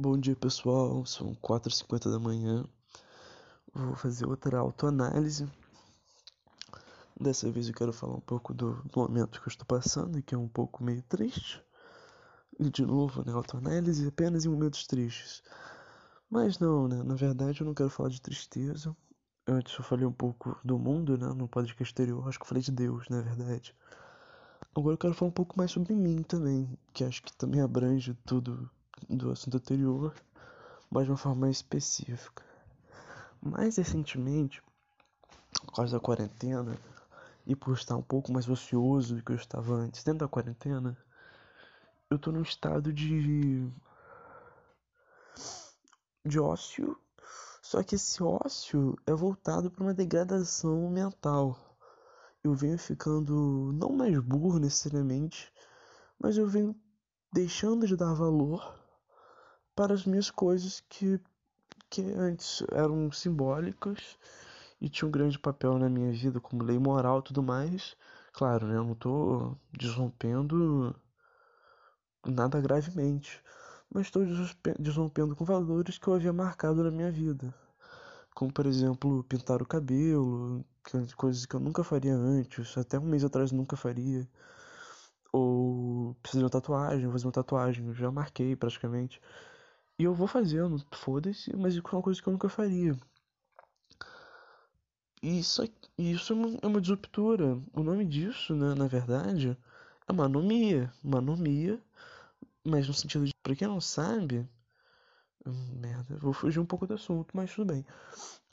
Bom dia pessoal, são 4h50 da manhã. Vou fazer outra autoanálise. Dessa vez eu quero falar um pouco do, momento que eu estou passando, que é um pouco meio triste. E de novo, né, autoanálise apenas em momentos tristes. Mas não, né, na verdade eu não quero falar de tristeza. Antes eu falei um pouco do mundo, né, no podcast exterior, acho que eu falei de Deus, na verdade. Agora eu quero falar um pouco mais sobre mim também, que acho que também abrange tudo do assunto anterior, mas de uma forma específica. Mais recentemente, por causa da quarentena, e por estar um pouco mais ocioso do que eu estava antes, dentro da quarentena, eu tô num estado de. de ócio. Só que esse ócio é voltado para uma degradação mental. Eu venho ficando não mais burro necessariamente, mas eu venho deixando de dar valor para as minhas coisas que, que antes eram simbólicas e tinham um grande papel na minha vida, como lei moral e tudo mais. Claro, né, eu não estou desrompendo nada gravemente, mas estou desrompendo com valores que eu havia marcado na minha vida. Como, por exemplo, pintar o cabelo, coisas que eu nunca faria antes, até um mês atrás nunca faria. Ou preciso de uma tatuagem, vou fazer uma tatuagem, eu já marquei praticamente. E eu vou fazendo, foda-se, mas é uma coisa que eu nunca faria. E isso, isso é uma, é uma disruptura. O nome disso, né, na verdade, é uma anomia. Uma anomia, mas no sentido de. Pra quem não sabe. Hum, merda, vou fugir um pouco do assunto, mas tudo bem.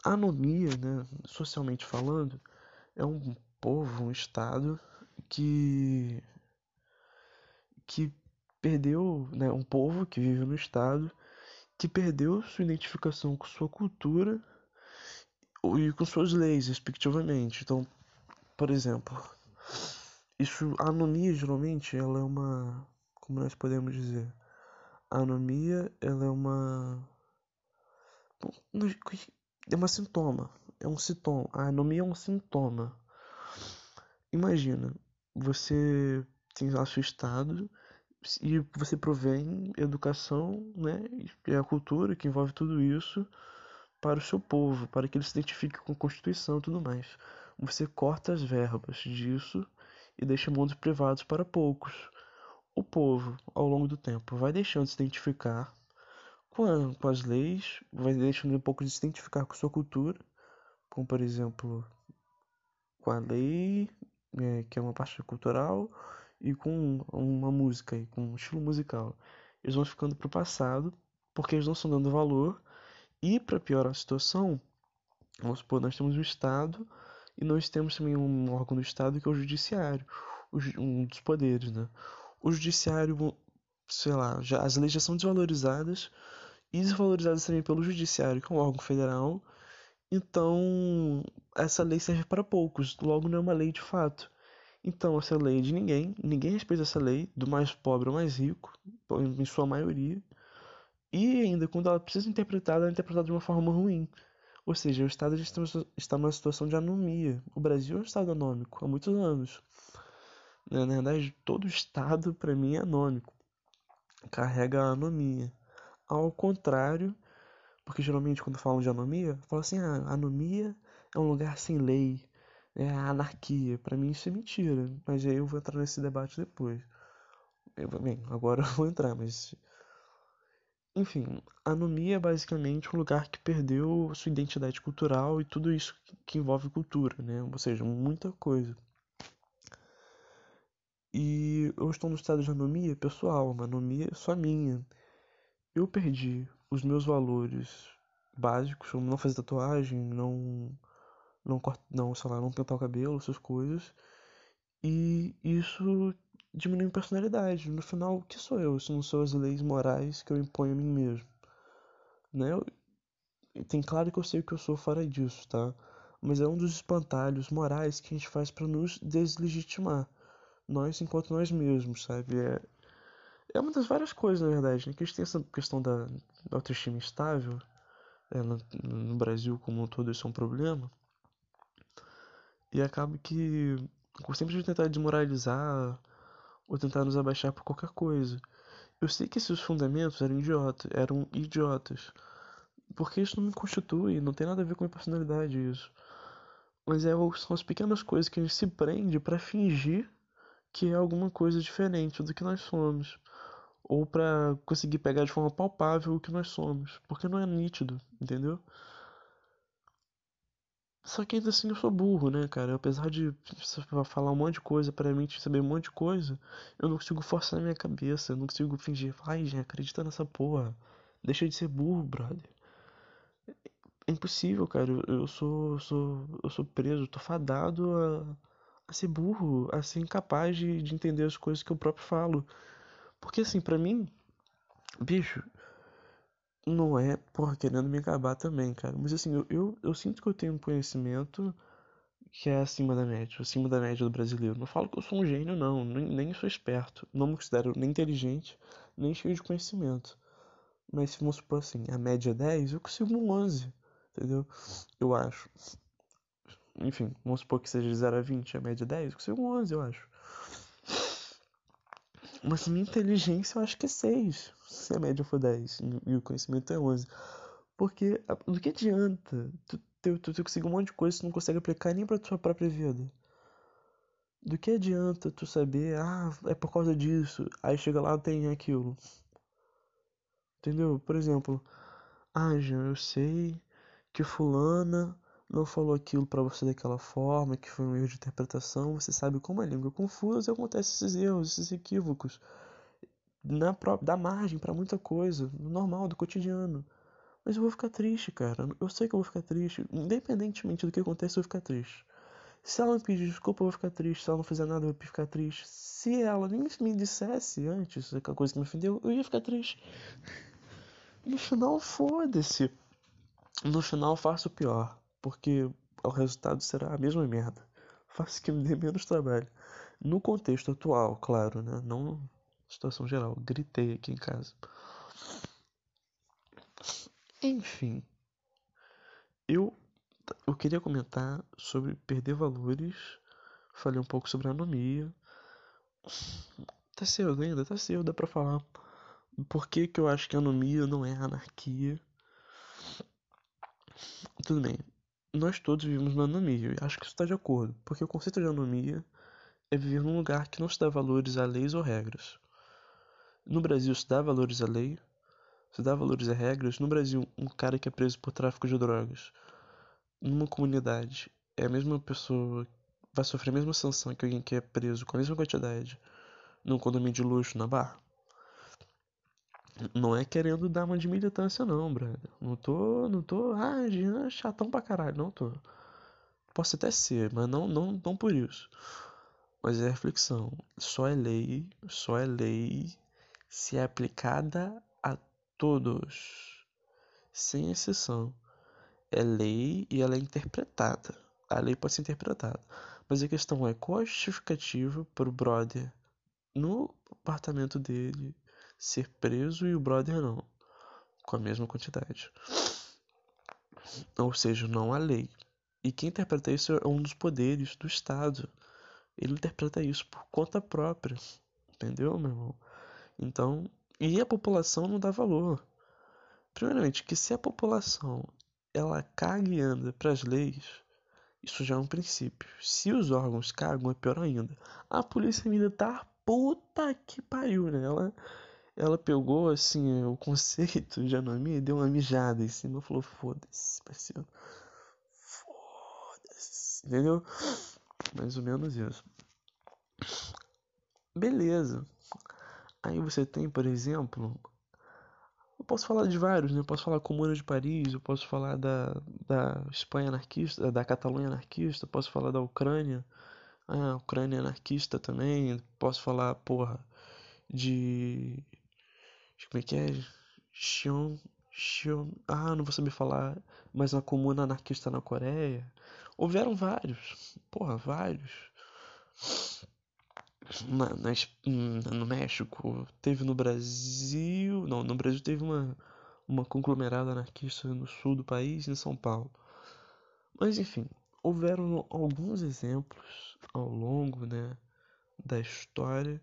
A anomia, né, socialmente falando, é um povo, um estado que. que perdeu, né, um povo que vive no estado que perdeu sua identificação com sua cultura e com suas leis, respectivamente. Então, por exemplo, isso, a anomia geralmente ela é uma, como nós podemos dizer, a anomia ela é uma é uma sintoma, é um sintoma. A anomia é um sintoma. Imagina, você tem lá seu estado e você provém educação, né, e a cultura que envolve tudo isso para o seu povo, para que ele se identifique com a Constituição e tudo mais. Você corta as verbas disso e deixa mundos privados para poucos. O povo, ao longo do tempo, vai deixando de se identificar com, a, com as leis, vai deixando um pouco de se identificar com sua cultura, como por exemplo com a lei, é, que é uma parte cultural, e com uma música e com um estilo musical. Eles vão ficando pro passado porque eles não estão dando valor e para piorar a situação, vamos supor, nós temos o Estado e nós temos também um órgão do Estado que é o Judiciário, um dos poderes, né? O Judiciário, sei lá, já, as leis já são desvalorizadas e desvalorizadas também pelo Judiciário, que é um órgão federal. Então, essa lei serve para poucos, logo não é uma lei de fato. Então, essa lei é de ninguém, ninguém respeita essa lei, do mais pobre ao mais rico, em sua maioria. E ainda, quando ela precisa ser interpretada, ela é interpretada de uma forma ruim. Ou seja, o Estado está numa situação de anomia. O Brasil é um Estado anômico há muitos anos. Na verdade, todo Estado, para mim, é anômico. Carrega a anomia. Ao contrário, porque geralmente quando falam de anomia, falam assim: ah, anomia é um lugar sem lei, é a anarquia. Para mim isso é mentira, mas aí eu vou entrar nesse debate depois. Eu, bem, agora eu vou entrar, mas enfim, a anomia é basicamente um lugar que perdeu sua identidade cultural e tudo isso que envolve cultura, né? Ou seja, muita coisa. E eu estou no estado de anomia pessoal, uma anomia só minha. Eu perdi os meus valores básicos, como não fazer tatuagem, não não, não, sei lá, não pintar o cabelo, essas coisas. E isso diminui personalidade. No final, o que sou eu se não sou as leis morais que eu imponho a mim mesmo? Né? Tem claro que eu sei o que eu sou fora disso, tá? Mas é um dos espantalhos morais que a gente faz para nos deslegitimar. Nós enquanto nós mesmos, sabe? É, é uma das várias coisas, na verdade, né? Que a gente tem essa questão da, da autoestima instável. É, no, no Brasil, como um todo, isso é um problema. E acaba que sempre de tentar desmoralizar ou tentar nos abaixar por qualquer coisa. Eu sei que esses fundamentos eram idiotas, eram idiotas. Porque isso não me constitui, não tem nada a ver com a minha personalidade isso. Mas é, são as pequenas coisas que a gente se prende para fingir que é alguma coisa diferente do que nós somos. Ou para conseguir pegar de forma palpável o que nós somos. Porque não é nítido, entendeu? Só que ainda assim eu sou burro, né, cara? Apesar de falar um monte de coisa para mim, de saber um monte de coisa, eu não consigo forçar a minha cabeça, eu não consigo fingir. Ai, gente, acredita nessa porra. Deixa de ser burro, brother. É impossível, cara. Eu, eu sou, eu sou, eu sou preso, tô fadado a, a ser burro, a ser incapaz de, de entender as coisas que eu próprio falo. Porque assim, para mim, bicho, não é, porra, querendo me acabar também, cara. Mas assim, eu, eu, eu, sinto que eu tenho um conhecimento que é acima da média, acima da média do brasileiro. Não falo que eu sou um gênio, não, nem, nem sou esperto. Não me considero nem inteligente, nem cheio de conhecimento. Mas se vamos supor assim, a média é 10, eu consigo um 11, entendeu? Eu acho. Enfim, vamos supor que seja de 0 a 20, a média é 10, eu consigo um 11, eu acho. Mas minha inteligência eu acho que é 6, se a média for 10 e o conhecimento é 11. Porque do que adianta tu, tu, tu, tu conseguir um monte de coisa que tu não consegue aplicar nem pra tua própria vida? Do que adianta tu saber, ah, é por causa disso, aí chega lá tem aquilo. Entendeu? Por exemplo, ah, Jean, eu sei que fulana não falou aquilo para você daquela forma, que foi um erro de interpretação, você sabe como a língua é confusa acontece esses erros, esses equívocos. Na própria, dá margem para muita coisa, no normal, do cotidiano. Mas eu vou ficar triste, cara. Eu sei que eu vou ficar triste. Independentemente do que aconteça, eu vou ficar triste. Se ela me pedir desculpa, eu vou ficar triste. Se ela não fizer nada, eu vou ficar triste. Se ela nem me dissesse antes aquela coisa que me ofendeu, eu ia ficar triste. No final, foda-se. No final, faço o pior porque o resultado será a mesma merda. Faça que me dê menos trabalho. No contexto atual, claro, né? Não situação geral. Gritei aqui em casa. Enfim, eu eu queria comentar sobre perder valores. Falei um pouco sobre anomia. Tá cedo ainda, tá cedo, dá pra falar. Por que, que eu acho que anomia não é anarquia? Tudo bem, nós todos vivemos na anomia, e acho que isso está de acordo, porque o conceito de anomia é viver num lugar que não se dá valores a leis ou regras. No Brasil se dá valores à lei, se dá valores a regras. No Brasil, um cara que é preso por tráfico de drogas numa comunidade é a mesma pessoa, vai sofrer a mesma sanção que alguém que é preso com a mesma quantidade num condomínio de luxo na Barra. Não é querendo dar uma de militância, não, brother. Não tô, não tô, ah, Jean é chatão pra caralho. Não tô. Posso até ser, mas não, não, não por isso. Mas é reflexão. Só é lei, só é lei se é aplicada a todos, sem exceção. É lei e ela é interpretada. A lei pode ser interpretada. Mas a questão é qual a justificativa pro brother no apartamento dele ser preso e o brother não, com a mesma quantidade. Ou seja, não há lei. E quem interpreta isso é um dos poderes do Estado. Ele interpreta isso por conta própria. Entendeu, meu irmão? Então, e a população não dá valor. Primeiramente, que se a população ela caga e anda para as leis, isso já é um princípio. Se os órgãos cagam, é pior ainda. A polícia militar, puta que pariu, né? Ela ela pegou assim o conceito de anomia e deu uma mijada em cima falou: Foda-se, parceiro. Foda-se. Entendeu? Mais ou menos isso. Beleza. Aí você tem, por exemplo. Eu posso falar de vários, né? Eu posso falar Comuna de Paris, eu posso falar da, da Espanha anarquista, da Catalunha anarquista, posso falar da Ucrânia. Ah, Ucrânia anarquista também. Posso falar, porra, de como é que é? Xion, Xion, ah, não vou saber falar, mas uma comuna anarquista na Coreia. Houveram vários, porra, vários. Na, no México, teve no Brasil, não, no Brasil teve uma, uma conglomerada anarquista no sul do país, em São Paulo. Mas enfim, houveram alguns exemplos ao longo né, da história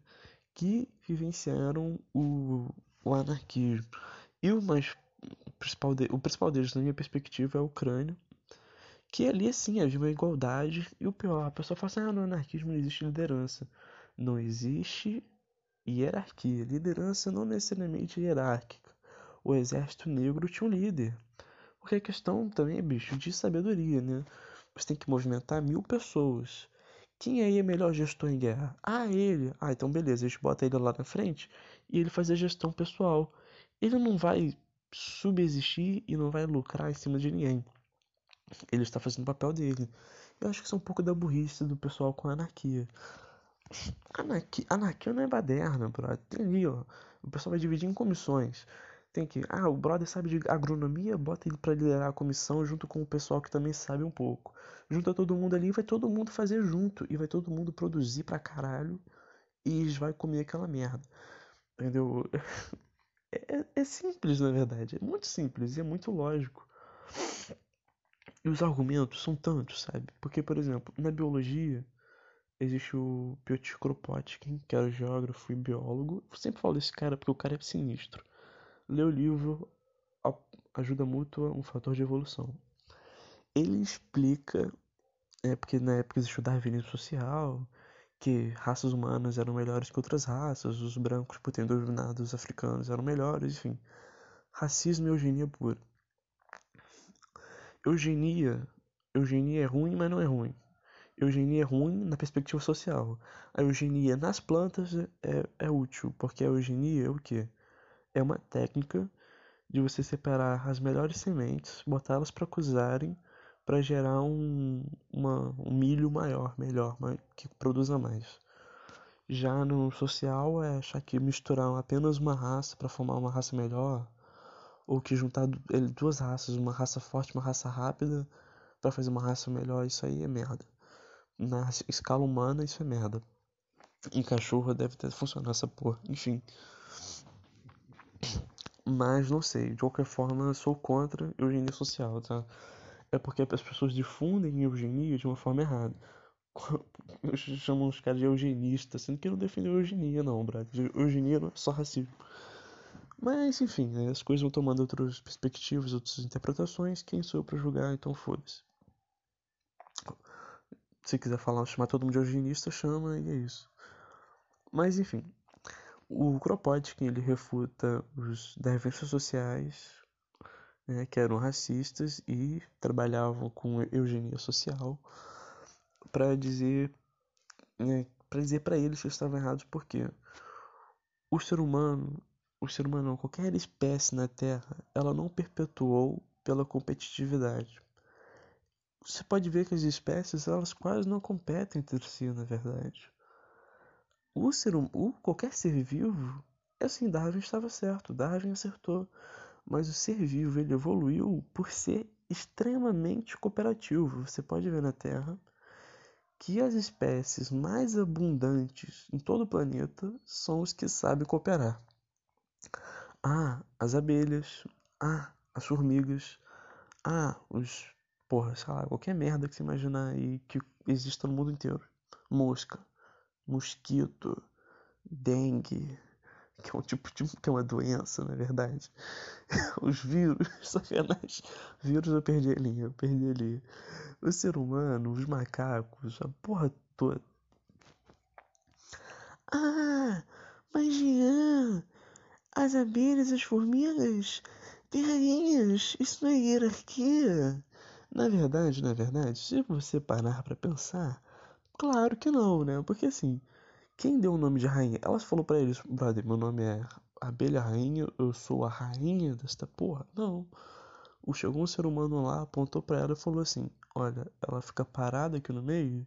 que vivenciaram o, o anarquismo. E o mais principal de, o principal deles, na minha perspectiva, é a Ucrânia, que ali assim havia uma igualdade. E o pior, a pessoa fala assim: ah, no anarquismo não existe liderança. Não existe hierarquia. Liderança não necessariamente hierárquica. O exército negro tinha um líder. Porque a questão também é, bicho, de sabedoria, né? Você tem que movimentar mil pessoas. Quem aí é melhor gestor em guerra? Ah, ele. Ah, então beleza, a gente bota ele lá na frente e ele faz a gestão pessoal. Ele não vai subsistir e não vai lucrar em cima de ninguém. Ele está fazendo o papel dele. Eu acho que isso é um pouco da burrice do pessoal com a anarquia. Anarquia, anarquia não é baderna, brother. Tem ali, ó. O pessoal vai dividir em comissões. Tem que. Ah, o brother sabe de agronomia, bota ele para liderar a comissão junto com o pessoal que também sabe um pouco. Junta todo mundo ali e vai todo mundo fazer junto. E vai todo mundo produzir pra caralho. E vai comer aquela merda. Entendeu? É, é simples, na verdade. É muito simples e é muito lógico. E os argumentos são tantos, sabe? Porque, por exemplo, na biologia existe o Piotr Kropotkin, que era geógrafo e biólogo. Eu sempre falo desse cara porque o cara é sinistro. Lê o livro Ajuda Mútua, um fator de evolução. Ele explica, é porque na época existe o darwinismo social, que raças humanas eram melhores que outras raças, os brancos, por terem dominado os africanos, eram melhores, enfim. Racismo e eugenia pura. Eugenia, eugenia é ruim, mas não é ruim. Eugenia é ruim na perspectiva social. A eugenia nas plantas é, é útil, porque a eugenia é o que? É uma técnica de você separar as melhores sementes, botá-las para cruzarem para gerar um, uma, um milho maior, melhor, que produza mais. Já no social é achar que misturar apenas uma raça para formar uma raça melhor, ou que juntar duas raças, uma raça forte uma raça rápida, para fazer uma raça melhor, isso aí é merda. Na escala humana, isso é merda. Em cachorro deve ter funcionado essa porra, enfim. Mas não sei, de qualquer forma, sou contra eugenia social, tá? É porque as pessoas difundem eugenia de uma forma errada. Chamam os caras de eugenista, sendo que não defendem eugenia, não, brother. Eugenia não é só racismo. Mas, enfim, né, as coisas vão tomando outras perspectivas, outras interpretações. Quem sou eu pra julgar, então foda-se. Se quiser falar, chamar todo mundo de eugenista, chama e é isso. Mas, enfim, o Kropotkin ele refuta os derivências sociais né, que eram racistas e trabalhavam com eugenia social para dizer né, para dizer para eles que estavam errados porque o ser humano o ser humano qualquer espécie na Terra ela não perpetuou pela competitividade. Você pode ver que as espécies elas quase não competem entre si na verdade. O ser hum, o qualquer ser vivo assim Darwin estava certo Darwin acertou mas o ser vivo ele evoluiu por ser extremamente cooperativo. Você pode ver na Terra que as espécies mais abundantes em todo o planeta são os que sabem cooperar. Ah, as abelhas, ah, as formigas, ah, os porra, sei lá, qualquer merda que você imaginar aí que exista no mundo inteiro. Mosca, mosquito, dengue, que é um tipo de que é uma doença, na verdade. Os vírus, sacanagem. Vírus eu perdi a linha, eu perdi a linha. O ser humano, os macacos, a porra toda. Ah, mas Jean, as abelhas, as formigas, têm rainhas, isso não é hierarquia. Na verdade, na verdade, se você parar para pensar, claro que não, né? Porque assim, quem deu o nome de rainha? Ela falou para eles, brother, meu nome é Abelha Rainha, eu sou a rainha desta porra. Não. O chegou um ser humano lá, apontou para ela e falou assim: Olha, ela fica parada aqui no meio,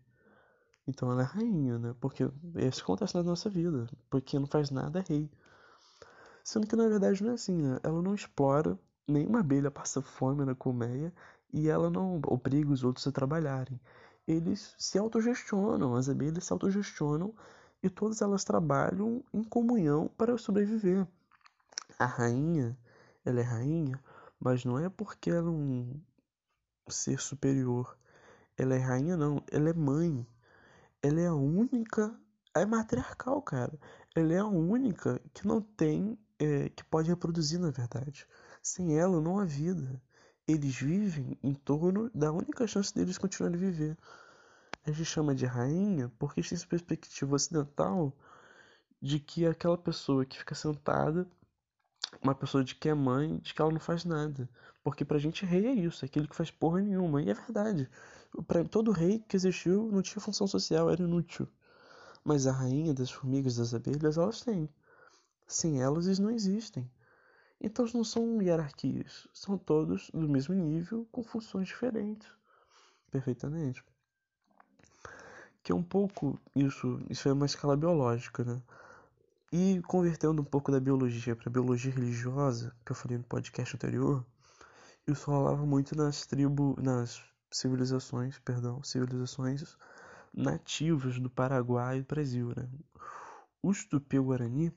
então ela é rainha, né? Porque isso acontece na nossa vida. Porque não faz nada é rei. Sendo que na verdade não é assim, né? Ela não explora, nenhuma abelha passa fome na colmeia e ela não obriga os outros a trabalharem. Eles se autogestionam, as abelhas se autogestionam e todas elas trabalham em comunhão para sobreviver. A rainha, ela é rainha, mas não é porque ela é um ser superior. Ela é rainha não, ela é mãe. Ela é a única, é matriarcal, cara. ela é a única que não tem, é, que pode reproduzir, na verdade. Sem ela, não há vida. Eles vivem em torno da única chance deles continuarem a viver. A gente chama de rainha porque tem essa perspectiva ocidental de que aquela pessoa que fica sentada, uma pessoa de que é mãe, de que ela não faz nada. Porque pra gente rei é isso, é aquele que faz porra nenhuma. E é verdade. Pra todo rei que existiu não tinha função social, era inútil. Mas a rainha das formigas das abelhas, elas têm. Sem elas, eles não existem. Então não são hierarquias, são todos do mesmo nível, com funções diferentes. Perfeitamente. Que é um pouco isso, isso é uma escala biológica, né? E convertendo um pouco da biologia para biologia religiosa, que eu falei no podcast anterior, isso rolava muito nas tribos, nas civilizações, perdão, civilizações nativas do Paraguai e do Brasil, né? Os Tupi-Guarani,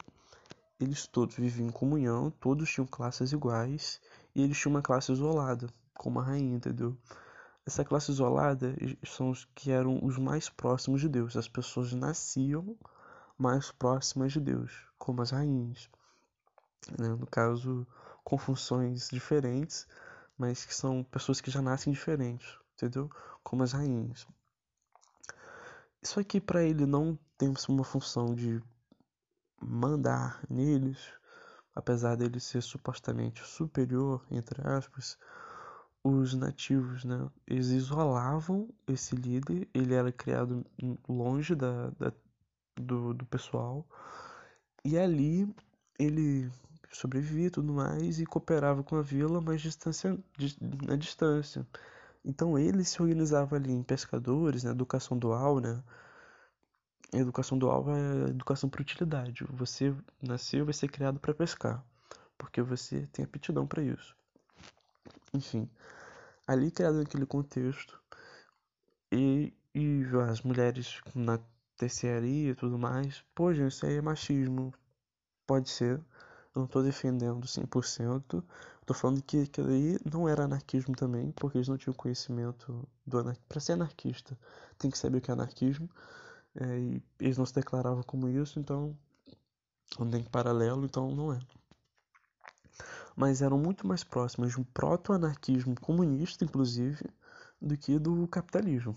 eles todos viviam em comunhão, todos tinham classes iguais e eles tinham uma classe isolada, como a rainha, entendeu? Essa classe isolada são os que eram os mais próximos de Deus. As pessoas nasciam mais próximas de Deus, como as rainhas. Né? No caso, com funções diferentes, mas que são pessoas que já nascem diferentes, entendeu? Como as rainhas. Isso aqui para ele não tem uma função de mandar neles, apesar dele ser supostamente superior, entre aspas, os nativos, né, eles isolavam esse líder, ele era criado longe da, da do, do pessoal, e ali ele sobrevivia e tudo mais, e cooperava com a vila, mas distância, na distância. Então ele se organizava ali em pescadores, na né, educação dual, né, a educação dual é educação por utilidade. Você nasceu vai ser criado para pescar, porque você tem aptidão para isso. Enfim, ali criado naquele contexto e, e as mulheres na terciaria e tudo mais, pô, gente, isso aí é machismo. Pode ser. Eu não tô defendendo 100%. Tô falando que aquilo aí não era anarquismo também, porque eles não tinham conhecimento do anar... Pra ser anarquista, tem que saber o que é anarquismo. É, e eles não se declaravam como isso, então não tem paralelo, então não é. Mas eram muito mais próximas de um proto-anarquismo comunista, inclusive, do que do capitalismo,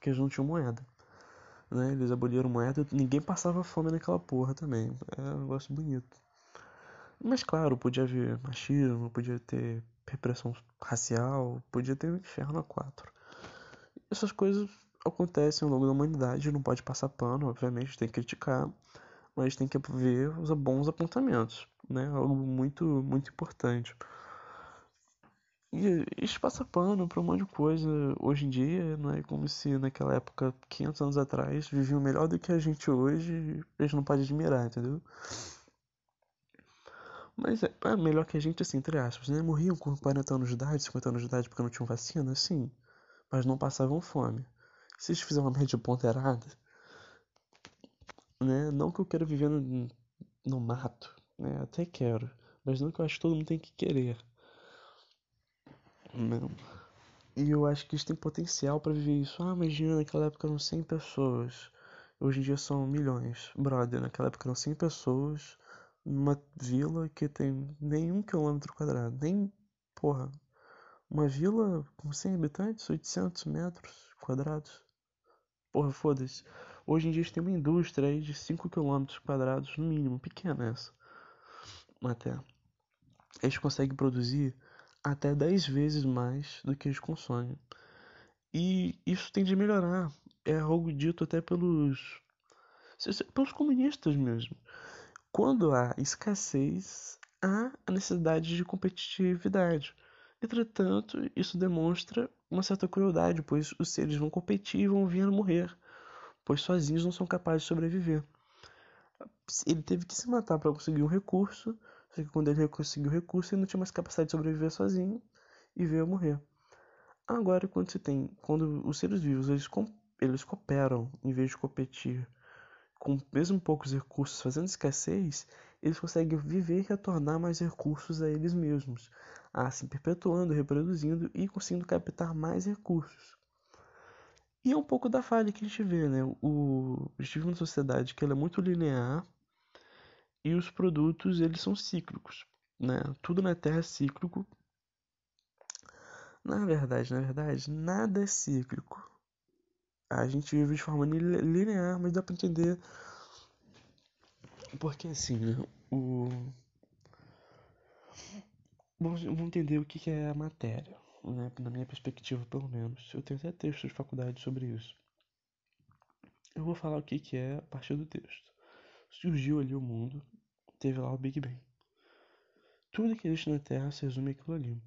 que eles não tinham moeda. Né? Eles aboliram moeda, ninguém passava fome naquela porra também. É um negócio bonito. Mas claro, podia haver machismo, podia ter repressão racial, podia ter um inferno a quatro. Essas coisas acontecem ao longo da humanidade, não pode passar pano, obviamente, tem que criticar, mas tem que ver os bons apontamentos, né? Algo muito, muito importante. E isso passa pano pra um monte de coisa hoje em dia, não é como se naquela época, 500 anos atrás, viviam melhor do que a gente hoje, gente não pode admirar, entendeu? Mas é, é melhor que a gente, assim, entre aspas, né? Morriam com 40 anos de idade, 50 anos de idade porque não tinham vacina, sim, mas não passavam fome se eles fizerem uma média ponderada, né? Não que eu quero viver no, no mato, né? Até quero, mas não que eu acho que todo mundo tem que querer. Não. E eu acho que isso tem potencial para viver isso. Ah, imagina, naquela época eram 100 pessoas. Hoje em dia são milhões. Brother, naquela época eram 100 pessoas numa vila que tem nem um quilômetro quadrado. Nem, porra, uma vila com 100 habitantes, 800 metros quadrados. Porra, foda-se. Hoje em dia a gente tem uma indústria aí de 5 km quadrados, no mínimo, pequena essa. Até. Eles conseguem produzir até 10 vezes mais do que eles consomem. E isso tende a melhorar. É algo dito até pelos pelos comunistas mesmo. Quando há escassez, há a necessidade de competitividade. Entretanto, isso demonstra uma certa crueldade, pois os seres vão competir e vão vir a morrer, pois sozinhos não são capazes de sobreviver. Ele teve que se matar para conseguir um recurso, só que quando ele conseguiu o recurso, ele não tinha mais capacidade de sobreviver sozinho e veio a morrer. Agora, quando se tem, quando os seres vivos eles, eles cooperam em vez de competir, com mesmo poucos recursos, fazendo escassez, eles conseguem viver e retornar mais recursos a eles mesmos, assim perpetuando, reproduzindo e conseguindo captar mais recursos. E é um pouco da falha que a gente vê, né? O, a gente vive uma sociedade que ela é muito linear E os produtos, eles são cíclicos, né? Tudo na Terra é cíclico. Na verdade, na verdade, nada é cíclico. A gente vive de forma linear, mas dá para entender porque assim, né? O Vamos, entender o que é a matéria, né? na minha perspectiva, pelo menos. Eu tenho até textos de faculdade sobre isso. Eu vou falar o que é a partir do texto. Surgiu ali o mundo, teve lá o Big Bang. Tudo que existe na Terra se resume àquilo ali.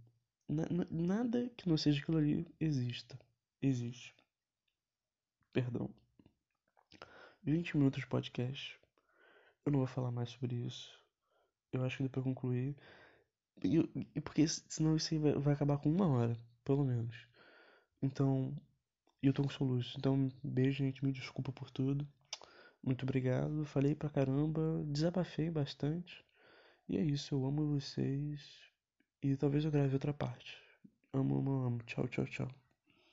nada que não seja aquilo ali exista. Existe. Perdão. 20 minutos de podcast. Eu não vou falar mais sobre isso. Eu acho que depois concluir e, porque senão isso vai, vai acabar com uma hora, pelo menos. Então, eu tô com soluço. Então, beijo, gente. Me desculpa por tudo. Muito obrigado. Falei pra caramba. Desabafei bastante. E é isso. Eu amo vocês. E talvez eu grave outra parte. Amo, amo, amo. Tchau, tchau, tchau.